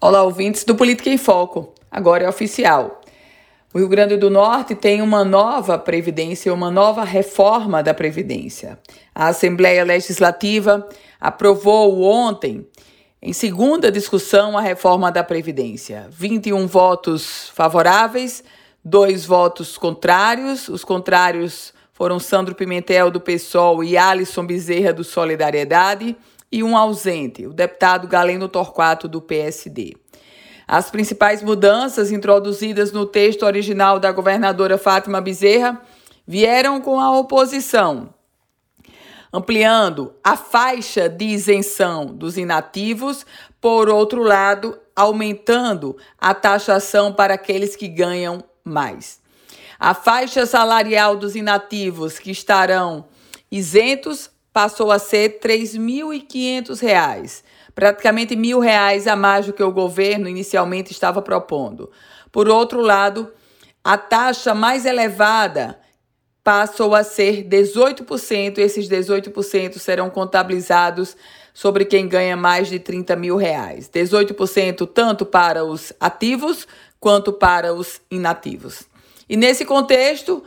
Olá, ouvintes do Política em Foco. Agora é oficial. O Rio Grande do Norte tem uma nova Previdência, uma nova reforma da Previdência. A Assembleia Legislativa aprovou ontem, em segunda discussão, a reforma da Previdência. 21 votos favoráveis, dois votos contrários. Os contrários foram Sandro Pimentel, do PSOL, e Alisson Bezerra, do Solidariedade e um ausente, o deputado Galeno Torquato, do PSD. As principais mudanças introduzidas no texto original da governadora Fátima Bezerra vieram com a oposição, ampliando a faixa de isenção dos inativos, por outro lado, aumentando a taxação para aqueles que ganham mais. A faixa salarial dos inativos que estarão isentos passou a ser R$ 3.500, praticamente mil reais a mais do que o governo inicialmente estava propondo. Por outro lado, a taxa mais elevada passou a ser 18%. Esses 18% serão contabilizados sobre quem ganha mais de 30 mil reais. 18% tanto para os ativos quanto para os inativos. E nesse contexto,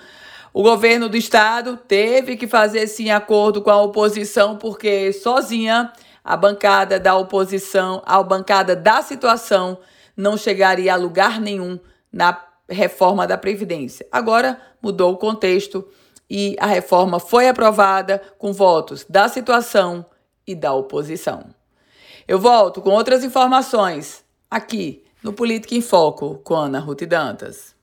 o governo do estado teve que fazer sim acordo com a oposição, porque sozinha a bancada da oposição, a bancada da situação, não chegaria a lugar nenhum na reforma da Previdência. Agora mudou o contexto e a reforma foi aprovada com votos da situação e da oposição. Eu volto com outras informações aqui no Política em Foco com Ana Ruth Dantas.